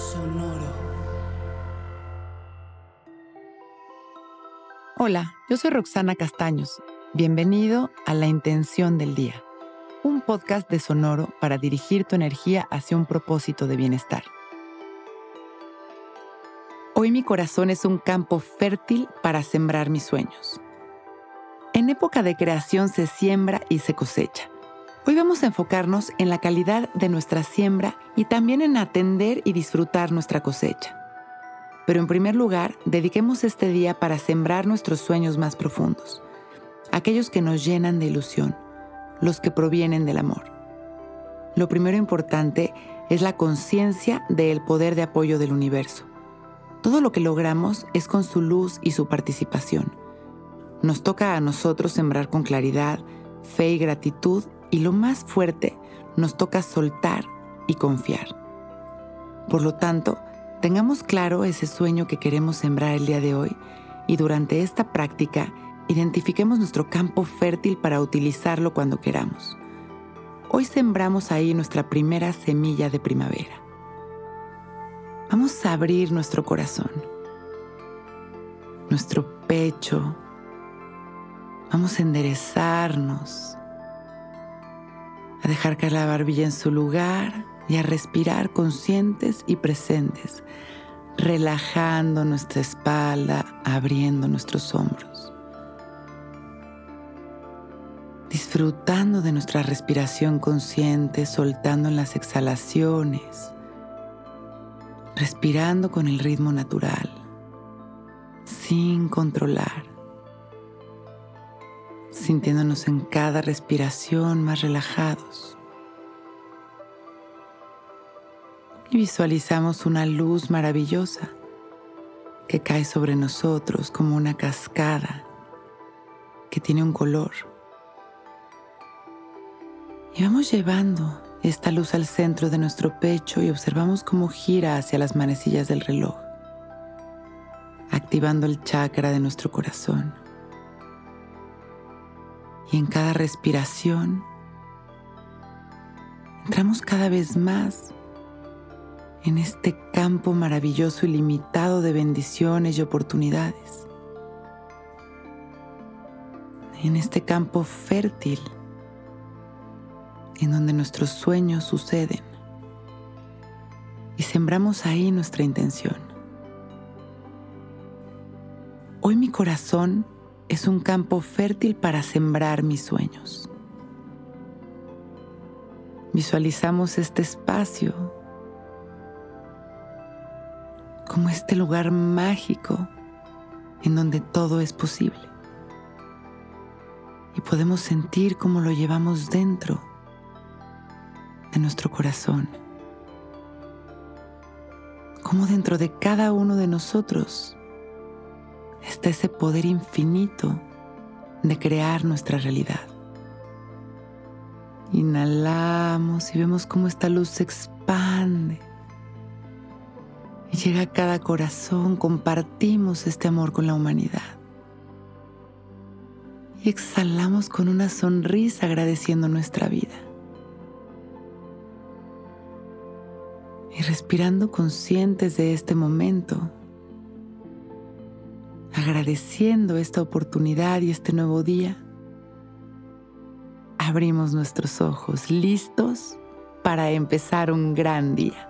Sonoro. Hola, yo soy Roxana Castaños. Bienvenido a La Intención del Día, un podcast de Sonoro para dirigir tu energía hacia un propósito de bienestar. Hoy mi corazón es un campo fértil para sembrar mis sueños. En época de creación se siembra y se cosecha. Hoy vamos a enfocarnos en la calidad de nuestra siembra y también en atender y disfrutar nuestra cosecha. Pero en primer lugar, dediquemos este día para sembrar nuestros sueños más profundos, aquellos que nos llenan de ilusión, los que provienen del amor. Lo primero importante es la conciencia del poder de apoyo del universo. Todo lo que logramos es con su luz y su participación. Nos toca a nosotros sembrar con claridad, fe y gratitud y lo más fuerte, nos toca soltar y confiar. Por lo tanto, tengamos claro ese sueño que queremos sembrar el día de hoy y durante esta práctica identifiquemos nuestro campo fértil para utilizarlo cuando queramos. Hoy sembramos ahí nuestra primera semilla de primavera. Vamos a abrir nuestro corazón, nuestro pecho. Vamos a enderezarnos, dejar caer la barbilla en su lugar y a respirar conscientes y presentes, relajando nuestra espalda, abriendo nuestros hombros. Disfrutando de nuestra respiración consciente, soltando en las exhalaciones, respirando con el ritmo natural, sin controlar sintiéndonos en cada respiración más relajados. Y visualizamos una luz maravillosa que cae sobre nosotros como una cascada que tiene un color. Y vamos llevando esta luz al centro de nuestro pecho y observamos cómo gira hacia las manecillas del reloj, activando el chakra de nuestro corazón y en cada respiración entramos cada vez más en este campo maravilloso y limitado de bendiciones y oportunidades. En este campo fértil en donde nuestros sueños suceden. Y sembramos ahí nuestra intención. Hoy mi corazón es un campo fértil para sembrar mis sueños. Visualizamos este espacio como este lugar mágico en donde todo es posible. Y podemos sentir cómo lo llevamos dentro de nuestro corazón. Como dentro de cada uno de nosotros está ese poder infinito de crear nuestra realidad. Inhalamos y vemos cómo esta luz se expande y llega a cada corazón, compartimos este amor con la humanidad. Y exhalamos con una sonrisa agradeciendo nuestra vida. Y respirando conscientes de este momento, agradeciendo esta oportunidad y este nuevo día, abrimos nuestros ojos listos para empezar un gran día.